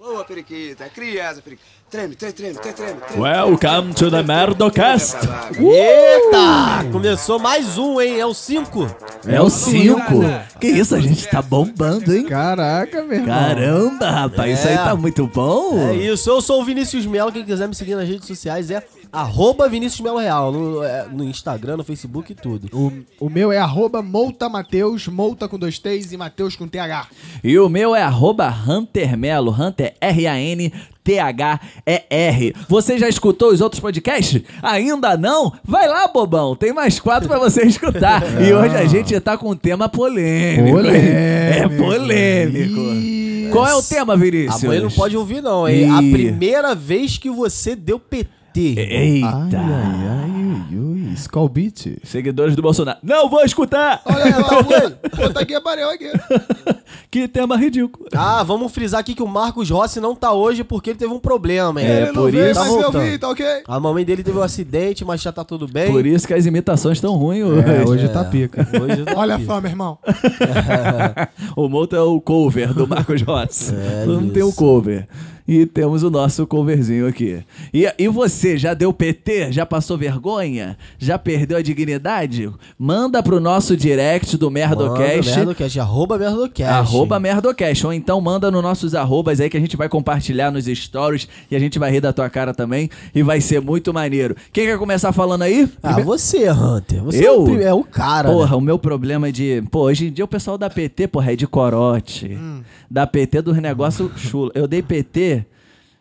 Boa, periquita. Criança, periquita. Treme, treme, treme, treme, treme. treme. Welcome to the Merdocast. Eita! Começou mais um, hein? É o 5. É o 5. Que isso, a gente tá bombando, hein? Caraca, meu irmão. Caramba, rapaz, isso aí tá muito bom. É isso, eu sou o Vinícius Melo. Quem quiser me seguir nas redes sociais é arroba Vinícius Melo Real. No, é, no Instagram, no Facebook e tudo. O, o meu é arroba Mouta Mateus, Mouta com dois T's e Mateus com TH. E o meu é arroba Hunter Melo, Hunter R-A-N T-H-E-R. Você já escutou os outros podcasts? Ainda não? Vai lá, bobão. Tem mais quatro pra você escutar. E hoje a gente tá com um tema polêmico. É polêmico. Ih, Qual é o tema, Vinícius? A mãe não pode ouvir, não, hein? A Ih. primeira vez que você deu PT. Eita. Ai, ai, ai, ui, ui. Skull Beat. Seguidores do Bolsonaro. Não vou escutar! Olha aí, lá, mãe. Puta que pariu aqui. que tema ridículo. Ah, vamos frisar aqui que o Marcos Rossi não tá hoje porque ele teve um problema, hein? É, Ele por não veio, isso- mas Tá eu voltando. vi, tá ok? A mamãe dele teve um acidente, mas já tá tudo bem. Por isso que as imitações estão ruins hoje. É, hoje tá pica. Hoje tá Olha aqui. só, meu irmão. o Mouto é o cover do Marcos Rossi. É Todo mundo tem o isso. cover. E temos o nosso coverzinho aqui. E, e você, já deu PT? Já passou vergonha? Já perdeu a dignidade? Manda pro nosso direct do Merdocast. Manda, Merdocast, arroba Merdocast. Arroba Merdocast. Ou então manda nos nossos arrobas aí que a gente vai compartilhar nos stories e a gente vai rir da tua cara também. E vai ser muito maneiro. Quem quer começar falando aí? Ah, você, Hunter. Você Eu? É, o, prim- é o cara. Porra, né? o meu problema é de. Pô, hoje em dia o pessoal da PT, porra, é de corote. Da PT dos negócios chulo. Eu dei PT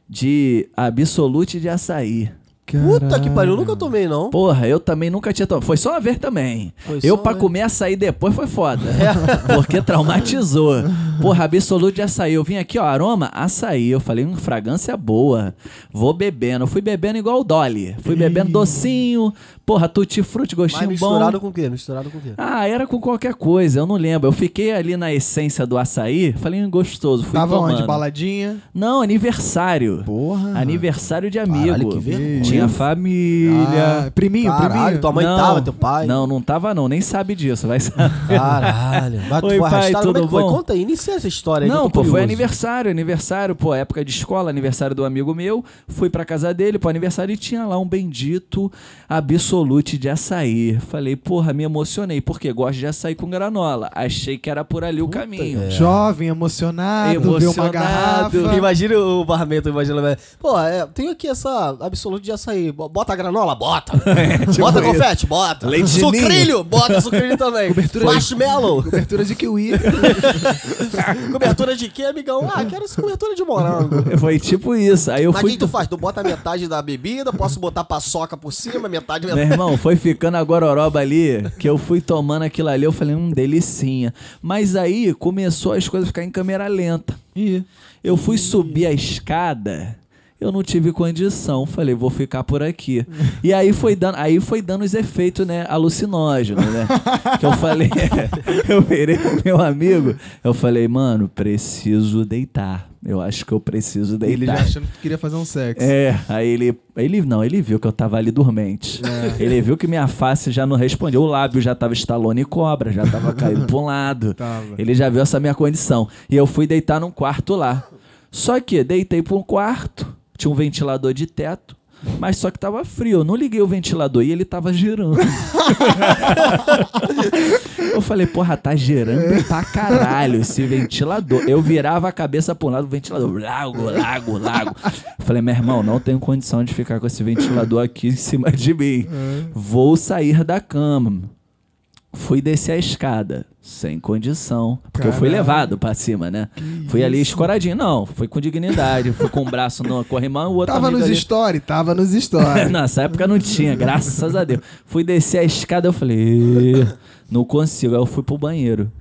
de Absolute de açaí. Puta que pariu, eu nunca tomei, não. Porra, eu também nunca tinha tomado. Foi só uma vez também. Foi eu, pra comer açaí depois, foi foda. Porque traumatizou. Porra, absoluto de açaí. Eu vim aqui, ó, aroma, açaí. Eu falei, hum, fragrância boa. Vou bebendo. Eu fui bebendo igual o Dolly. Fui bebendo docinho. Porra, tutti-frutti, Mas gostinho misturado bom. com o quê? Misturado com o quê? Ah, era com qualquer coisa, eu não lembro. Eu fiquei ali na essência do açaí, falei, hum, gostoso. Fui Tava tomando. onde? Baladinha? Não, aniversário. Porra. Aniversário de amigo. Caralho, que vergonha. Tinha família. Ah, priminho, Caralho, priminho. tua mãe não, tava, teu pai? Não, não tava não, nem sabe disso, vai saber. Caralho. Mas tu Oi, foi pai, arrastado? Como é tudo que foi? bom? Conta aí, inicia essa história aí. Não, pô, foi curioso. aniversário, aniversário, pô, época de escola, aniversário do amigo meu. Fui pra casa dele, pô, aniversário e tinha lá um bendito absolute de açaí. Falei, porra, me emocionei, porque gosto de açaí com granola. Achei que era por ali o caminho. é. Jovem, emocionado, Emocionado. garrafa. Imagina o barmento, imagina. Pô, é, tenho aqui essa absoluto de açaí. Bo- Bota a granola? Bota. bota confete? Bota. Leite de sucrilho? Bota sucrilho também. Cobertura- Marshmallow. Cobertura de kiwi. cobertura de quê, amigão? Ah, quero essa cobertura de morango. Foi tipo isso. Aí eu Mas o fui. que tu faz? Tu bota metade da bebida, posso botar paçoca por cima, metade... Meu irmão, foi ficando a gororoba ali, que eu fui tomando aquilo ali, eu falei, hum, delicinha. Mas aí começou as coisas a ficar em câmera lenta. Ih. Eu fui subir a escada, eu não tive condição, falei, vou ficar por aqui. E aí foi dando, aí foi dando os efeitos, né, alucinógenos, né? Que eu falei, eu virei pro meu amigo, eu falei, mano, preciso deitar. Eu acho que eu preciso deitar. Ele já achando que queria fazer um sexo. É, aí ele, ele não, ele viu que eu tava ali dormente. Ele viu que minha face já não respondia, o lábio já tava estalone e cobra, já tava caindo pra um lado. Tava. Ele já viu essa minha condição. E eu fui deitar num quarto lá. Só que deitei pra um quarto, tinha um ventilador de teto, mas só que tava frio. Eu não liguei o ventilador e ele tava girando. eu falei, porra, tá girando pra caralho esse ventilador. Eu virava a cabeça um lado, o ventilador, lago, lago, lago. Eu falei, meu irmão, não tenho condição de ficar com esse ventilador aqui em cima de mim. Vou sair da cama. Fui descer a escada, sem condição. Porque eu fui Caralho. levado pra cima, né? fui ali escoradinho. Não, fui com dignidade. fui com o braço no corrimão, o outro Tava nos ali- stories, tava nos stories. Nessa época não tinha, graças a Deus. Fui descer a escada, eu falei, "Ê, não consigo. Aí eu fui pro banheiro.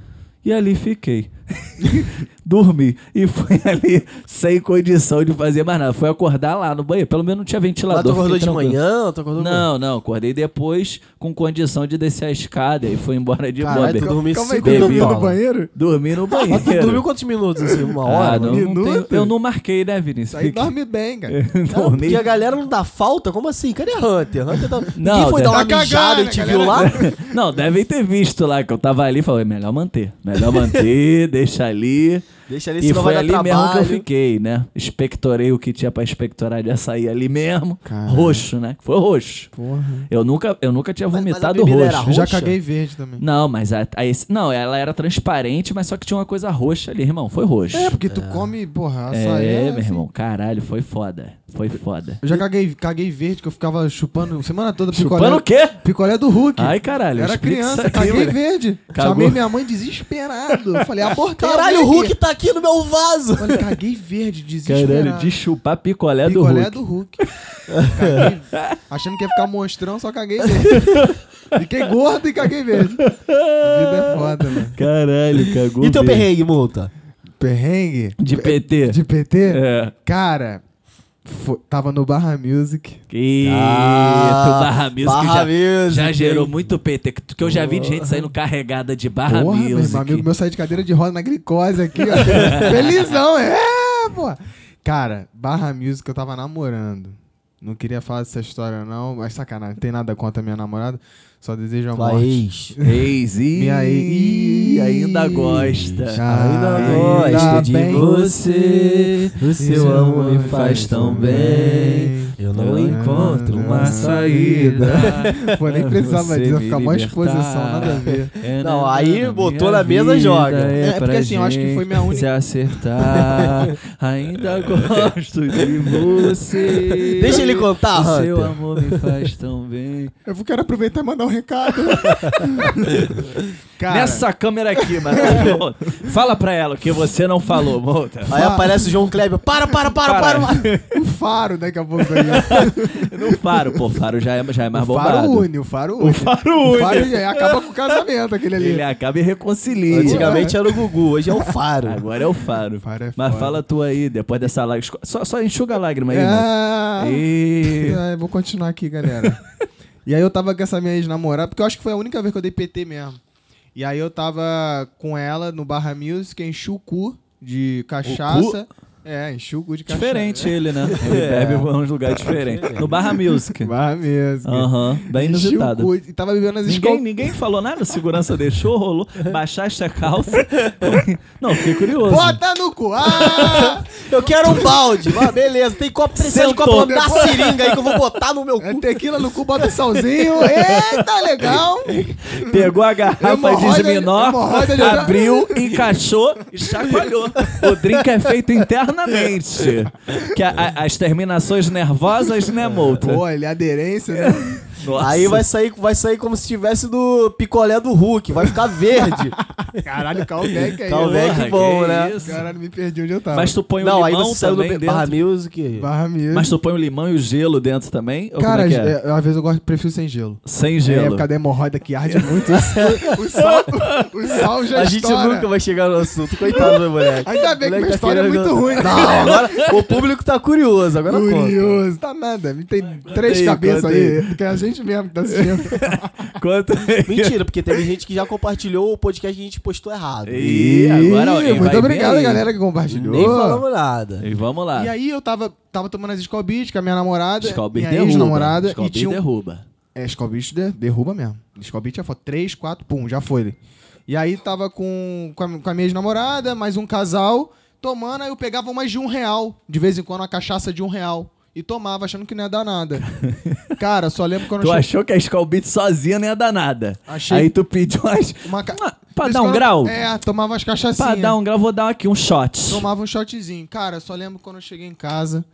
E ali fiquei. Dormi. E fui ali sem condição de fazer mais nada. Fui acordar lá no banheiro. Pelo menos não tinha Mas ventilador. tu acordou de manhã? Tu acordou Não, não. Acordei depois com condição de descer a escada e fui embora de Caralho, boa. tu dormiu Calma aí, tu dormiu no banheiro? Dormi no Mas tu banheiro. dormiu quantos minutos, assim? Uma hora? Ah, não, não Minuto? eu não marquei, né, Vinícius? Aí dorme bem, cara. Dormi. porque a galera não dá falta? Como assim? Cadê Hunter? Hunter tá... Não, Ninguém foi dar uma tá mijada e te a viu lá? Não, devem ter visto lá que eu tava ali e falei, melhor manter. Melhor manter, deixa ali. Deixa ali, E foi ali dar mesmo que eu trabalho. fiquei, né? Expectorei o que tinha pra expectorar de açaí ali mesmo. Caralho. Roxo, né? Foi roxo. Porra. Eu nunca, eu nunca tinha Mas- mas a vomitado bebida roxo. era Eu já Roxa? caguei verde também. Não, mas a, a esse- não, ela era transparente, mas só que tinha uma coisa roxa ali, irmão. Foi roxo. É, porque tu come, porra, açaí. É, é meu assim. irmão. Caralho, foi foda. Foi foda. Eu já caguei, caguei verde, que eu ficava chupando semana toda picolé. Chupando o quê? Picolé do Hulk. Ai, caralho. Era explica criança, aí, caguei moleque. verde. Cagou? Chamei minha mãe desesperado. Eu Falei, abortei. Caralho, o Hulk aqui. tá aqui no meu vaso. Falei, caguei verde, desesperado. Caralho, de chupar picolé, Picolé do Hulk. do Hulk. Caguei, achando que ia ficar monstrão, só caguei verde. Fiquei gordo e caguei verde. A vida é foda, mano. Caralho, cagou. E teu perrengue, multa? Perrengue? De PT. De PT? É. Cara, fo- tava no Barra Music. Eita, Ah, Barra Music Barra já, Music, já gerou muito PT. Que que eu já vi de gente saindo carregada de Barra Porra, meu Music. irmão, amigo meu saiu de cadeira de roda na glicose aqui, ó. Felizão, é, pô. Cara, Barra Music eu tava namorando. Não queria falar dessa história, não, mas sacanagem. Não tem nada contra a minha namorada. Só desejo a Tua morte. ex. Ex, ih, Minha ex. ih, ainda gosta. Ainda Ainda gosto de bem. você. O seu amor me faz tão bem. Não encontro uma saída. Pô, nem precisava disso, vai me ficar mais libertar. exposição, nada a ver. É, Não, né, aí na botou na mesa, vida joga. É, É, porque assim, eu acho que foi minha única- Se acertar, ainda gosto de você. Deixa ele contar, seu amor me faz tão bem. Eu quero aproveitar e mandar um recado. Cara, Nessa câmera aqui, mano. Fala pra ela o que você não falou, Mouta. Aí aparece o João Kleber. Para, para, para, para. Para. o faro daqui a pouco aí. No faro, pô, faro já é, já é mais o faro bombado. une, o faro une. O faro O une. faro já acaba com o casamento, aquele ali. Ele acaba e reconcilia. Antigamente era o Gugu, hoje é o Faro. Agora é o faro. Faro é Mas foda. fala tu aí, depois dessa lágrima. Só, só enxuga a lágrima aí, mano. Ah, E... é, vou continuar aqui, galera. E aí eu tava com essa minha ex-namorada, porque eu acho que foi a única vez que eu dei PT mesmo. E aí eu tava com ela no Barra Music, o cu de cachaça. É, enchi o cu de cachaça. Diferente ele, né? Ele bebe em uns lugares diferentes. No Barra Music. Barra Music. Aham, bem Enchi o inusitado. cu e tava bebendo as Ninguém, escolas. ninguém falou nada, segurança deixou, rolou, baixaste a calça. Não, fiquei curioso. Bota no cu! Ah! Eu quero um balde. Ah, beleza, tem copo, precisa de copo da seringa aí que eu vou botar no meu É cu. tequila no cu, bota salzinho. Eita, legal! Pegou a garrafa de Hemorroida- de- abriu, encaixou e chacoalhou. O drink é feito internamente. Que a- a- as terminações nervosas, né, Mouta? Pô, ele é aderência, né? Nossa. Aí vai sair, vai sair como se tivesse do picolé do Hulk, vai ficar verde. Caralho, callback aí. Callback Porra, bom, que né? isso. Caralho, me perdi onde eu tava. Mas tu põe Não, o aí limão você saiu do também Barra dentro? Music. Barra Music. Mas tu põe o limão e o gelo dentro também? Ou Cara, como é que é? é, às vezes eu gosto, prefiro sem gelo. Sem É, gelo. por causa da hemorroida que arde muito. o, o sal, o sal já A gente estoura. nunca vai chegar no assunto, coitado do moleque. Ainda bem que Moleque minha tá história é muito ruim. Não, agora o público tá curioso, agora conta. Curioso, tá nada. Tem três cabeças conta aí. Que é a gente mesmo que tá assistindo. Quanto Mentira, porque teve gente que já compartilhou o podcast que a gente postou errado. E agora, ó, e muito vai vir obrigado, aí. galera, que compartilhou. Nem falamos nada. E vamos lá. E aí eu tava, tava tomando as Skull Beats com a minha namorada, Skull derruba. ex-namorada, Skull e um... derruba. É, Skull Beats de- derruba mesmo. Skull Beats é foto. Três, quatro, pum, já foi. E aí tava com, com, a, com a minha ex-namorada, mais um casal, tomando, aí eu pegava umas de um real. De vez em quando, uma cachaça de um real. E tomava, achando que não ia dar nada. Cara, só lembro quando Tu eu cheguei... achou que a Skull Beat sozinha não ia dar nada. Achei- Aí tu pediu umas... Uma ca... Ah, Pra Por dar um grau? É, tomava umas cachaçinhas. Pra dar um grau, vou dar aqui um shot. Tomava um shotzinho. Cara, só lembro quando eu cheguei em casa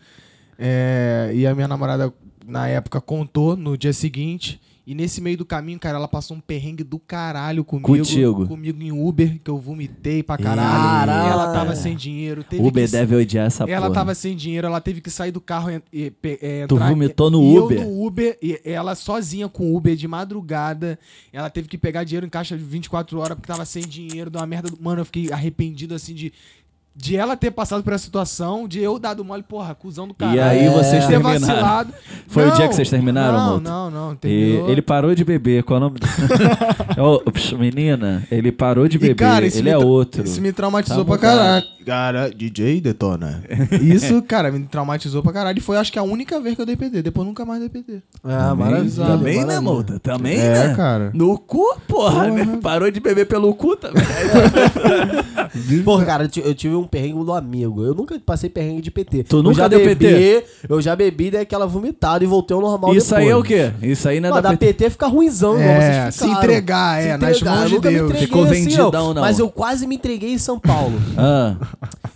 é, e a minha namorada, na época, contou no dia seguinte. E nesse meio do caminho, cara, ela passou um perrengue do caralho comigo. Contigo. Comigo em Uber, que eu vomitei pra caralho. Caralho. E ela tava sem dinheiro. Teve Uber que... deve odiar essa Ela porra. tava sem dinheiro, ela teve que sair do carro e, e, pe- é, Tu entrar- vomitou no e Uber? Eu no Uber, e ela sozinha com o Uber de madrugada. Ela teve que pegar dinheiro em caixa de 24 horas porque tava sem dinheiro, deu uma merda. do- Mano, eu fiquei arrependido assim de. De ela ter passado por essa situação, de eu dado mole, porra, cuzão do caralho. E aí vocês ter terminaram. vacilado. Foi o Não, dia que vocês terminaram, Não, não, não. E ele parou de beber. Qual é o nome? Psh, menina, ele parou de E, beber. cara, isso ele é outro. Isso me traumatizou Tá pra caralho. Cara, DJ Detona. Isso, cara, me traumatizou pra caralho. E foi, acho que, a única vez que eu dei PT. Depois nunca mais dei PT. Ah, maravilha. Também, né. Mouta? Também, É, né? cara. No cu, porra. Porra. né? Parou de beber pelo cu também. Porra, cara, eu tive um um perrengue do amigo. Eu nunca passei perrengue de PT. Tu eu nunca já deu bebi, PT? Eu já bebi, daí aquela vomitada e voltei ao normal Isso aí é o depois. quê? Isso aí não é Não, da da PT. PT fica ruimzão, igual É, vocês se entregar, é, nas entregar. mãos Eu de nunca me Deus. entreguei Ficou assim, vendidão, não. Mas eu quase me entreguei em São Paulo. Ah,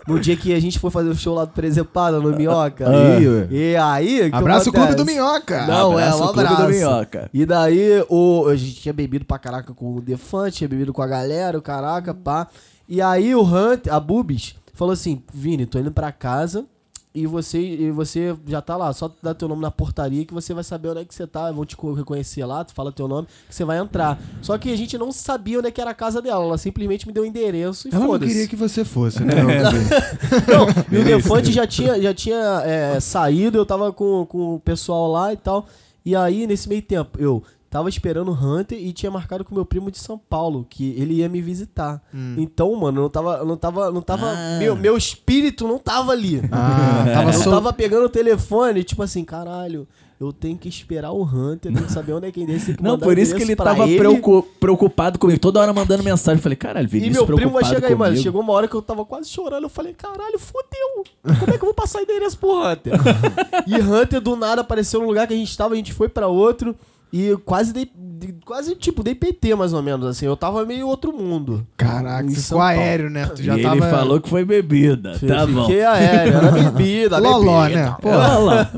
No dia que a gente foi fazer o show lá do Presepada, no Minhoca. Ah. E, e aí... Abraço o clube do Minhoca. Não, é, Abraço um o Clube abraço. do Minhoca. E daí, o, a gente tinha bebido pra caraca com o Defante, tinha bebido com a galera, o caraca, pá. E aí o Hunt, a Bubis, falou assim, Vini, tô indo pra casa e você, e você já tá lá, só dá teu nome na portaria que você vai saber onde é que você tá, vão te co- reconhecer lá, tu fala teu nome, que você vai entrar. Só que a gente não sabia onde é que era a casa dela, ela simplesmente me deu o endereço e Ela não foda-se. queria que você fosse, né? Não, e o Defante já tinha, já tinha é, saído, eu tava com, com o pessoal lá e tal. E aí, nesse meio tempo, eu tava esperando o Hunter e tinha marcado com meu primo de São Paulo, que ele ia me visitar. Então, mano, eu não tava. Não tava. Não tava Ah. meu, meu espírito não tava ali. Ah, tava eu tava pegando o telefone, tipo assim, caralho. Eu tenho que esperar o Hunter, tenho que saber onde é que ele tem que não, por isso que ele tava ele. preocu- preocupado comigo. Toda hora mandando mensagem. Eu falei, caralho, E Vinícius meu primo vai chegar aí, mano. Chegou uma hora que eu tava quase chorando. Eu falei, caralho, fodeu. Como é que eu vou passar endereço pro Hunter? e Hunter do nada apareceu no lugar que a gente tava, a gente foi pra outro. E eu quase dei. De- Quase, tipo, dei PT, mais ou menos, assim. Eu tava meio outro mundo. Caraca, ficou Paulo. aéreo, né? Tu já e tava... ele falou que foi bebida. tá bom. Fiquei aéreo, era bebida, Loló, bebida. né? Pô, lá.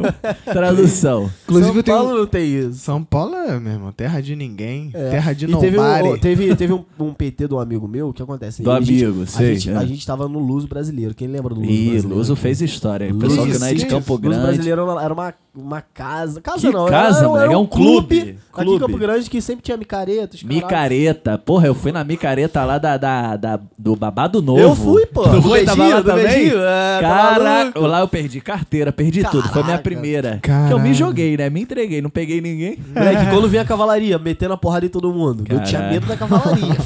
Tradução. inclusive São eu tenho... Paulo não tem isso. São Paulo é, meu irmão, terra de ninguém, É. terra de E teve, um, teve, teve um, um PT do amigo meu, o que acontece? Do A gente- amigo, a sei, Gente, é. A gente tava no Luso Brasileiro. Quem lembra do Luso Ih, Brasileiro? Luso fez história. O pessoal que não é de Luso Campo Grande. Brasileiro era uma- era uma, casa. Casa Que não, casa, era, era É um clube. Aqui Clube. em Campo Grande que sempre tinha micaretas. caralho. Micareta. Porra, eu fui na micareta lá da, da, da- do Babado Novo. Eu fui, pô. Tu foi? Tava lá também? é, tá Caraca, lá eu perdi carteira, perdi tudo. Foi minha Caraca. primeira. Caralho. Que eu me joguei, né? Me entreguei, não peguei ninguém. Moleque, quando vinha a cavalaria, metendo a porrada em todo mundo. Eu tinha medo da cavalaria.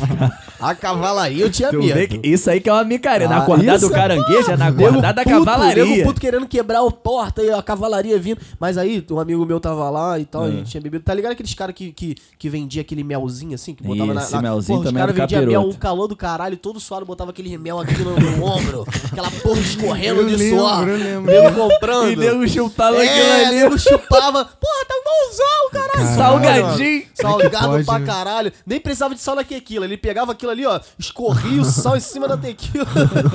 a cavalaria eu tinha Tu medo. isso aí que é uma micareta. na Ah, acordada do é- caranguejo, é na acordada da cavalaria. nego puto querendo quebrar a porta e a cavalaria vindo. Mas aí, um amigo meu tava lá e tal, a Ah. gente tinha bebido. Tá ligado aqueles caras que, que, que vendia aquele melzinho assim? Que botava Esse na, na... melzinho Porra, também Os era caras vendiam mel, um calor do caralho, todo suado, botava aquele mel aqui no, no ombro. Aquela porra escorrendo Eu de lembro, suor. eu lembro. Nego comprando. E nego chupava aquilo É, ali. nego chupava. Porra, tá bonzão, caralho. Caralho. Salgadinho. Salgado Pode, pra né? caralho. Nem precisava de sal na tequila. Ele pegava aquilo ali, ó, escorria o sal em cima da tequila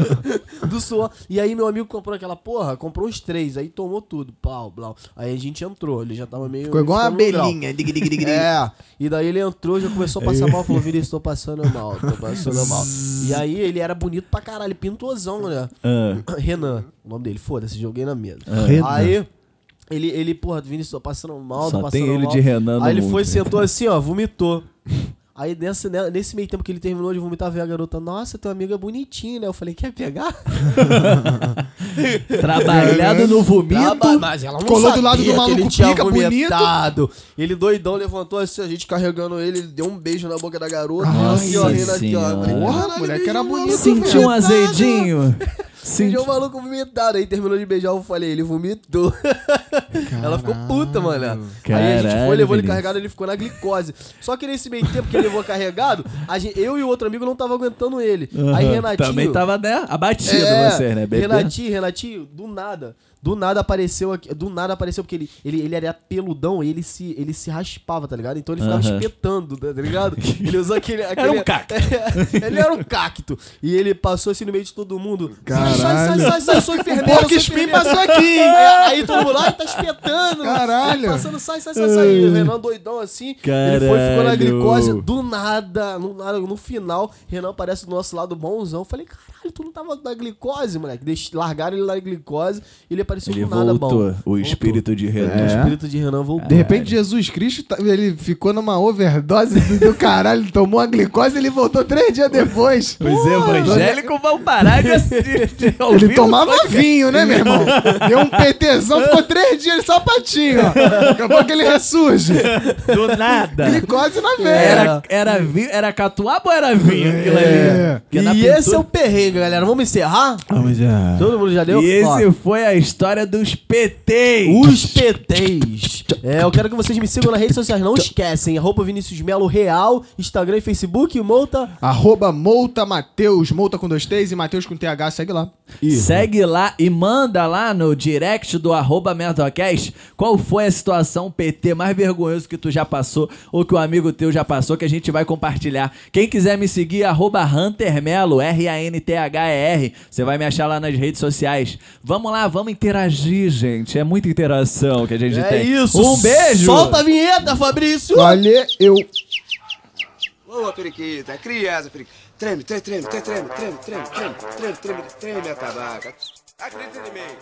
do suor. E aí meu amigo comprou aquela porra, comprou uns três, aí tomou tudo. Pau, blau. Aí a gente entrou, ele já tava meio. Ficou igual uma abelhinha. dig, dig, dig, dig. É, e daí ele entrou, já começou a passar mal, falou, Vinícius, tô passando mal, tô passando mal. E aí ele era bonito pra caralho, pintosão, né? Ah, Renan, o nome dele, foda-se, joguei na mesa. Renan. Aí, ele, ele, porra, Vinícius, tô passando mal, Só tô passando tem ele mal. de Renan no Aí ele mundo. foi, sentou assim, ó, vomitou. Aí nesse, né, nesse meio tempo que ele terminou de vomitar, veio a garota, nossa, teu amigo é bonitinho, né? Eu falei, quer pegar? Trabalhado no vomito. Traba- mas ela não Colou do lado do maluco ele tinha pica, bonito. vomitado. Ele doidão levantou assim, a gente carregando ele, ele deu um beijo na boca da garota. Nossa assim, ó, aqui, ó. Porra, "Caralho, moleque, era bonito Sentiu um vomitado." azedinho. Senti... Beijou o maluco vomitado. Aí terminou de beijar, eu falei, ele vomitou. Ela ficou puta, mano. Aí a gente Caralho, foi, levou ele carregado, ele ficou na glicose. Só que nesse meio tempo que ele levou carregado, a gente- eu e o outro amigo não tava aguentando ele. Aí Aham. Renatinho... Também tava, né, abatido É, você, né, bebê? Renatinho, Renatinho, do nada. Do nada apareceu aqui. Do nada apareceu, porque ele, ele, ele era peludão e ele se, ele se raspava, tá ligado? Então ele ficava Aham. espetando, tá ligado? Ele usou aquele. aquele Era um cacto. ele era um cacto. E ele passou assim no meio de todo mundo. Caralho. Sai, sai, sai, sai, sou enfermeiro. Espinho enfermeiro. passou aqui, hein? Aí todo mundo, ai, tá espetando. Caralho. Passando, sai, sai, sai, sai. O Renan doidão assim. Ele foi, ficou na Caralho. glicose. Do nada, no, no final, Renan aparece do nosso lado bonzão. Eu Falei, caralho, tu não tava na glicose, moleque. Deix, largaram ele na glicose e ele apareceu Ele do nada voltou. bom. O espírito de O Renan. É. espírito de Renan voltou. De repente, Jesus Cristo, tá- ele ficou numa overdose do, do caralho, ele tomou a glicose e ele voltou três dias depois. Os evangélicos vão parar de, de, de ouvir Ele o tomava vinho, né, meu irmão? Deu um PTzão, ficou três dias só patinho, ó. Daqui a pouco ele ressurge. Do nada. Glicose na veia. Era, era, vinho, era catuaba ou era vinho aquilo É. ali? Porque na E pintura- esse é o perrengue, galera. Vamos encerrar? Vamos já. Todo mundo já deu? E Ó, esse foi a história dos PTs. Os PTs. É, eu quero que vocês me sigam nas redes sociais. Não esquecem. Arroba Vinícius Melo Real, Instagram e Facebook. Multa. Arroba Mouta Mateus, Mouta com dois T's e Mateus com TH, segue lá. Segue lá e manda lá no direct do arroba Mentocast qual foi a situação PT mais vergonhoso que tu já passou ou que o amigo teu já passou que a gente vai compartilhar. Quem quiser me seguir, arroba Hunter Melo, R-A-N-T-H-E-R. Você vai me achar lá nas redes sociais. Vamos lá, vamos interagir, gente. É muita interação que a gente É tem. isso. Um beijo! Solta a vinheta, Fabrício. Valeu, eu. Boa, periquita. Criança, periquita. Treme, treme, treme, treme, treme, treme, treme, treme, treme, treme, treme a tabaca. Acredita em mim.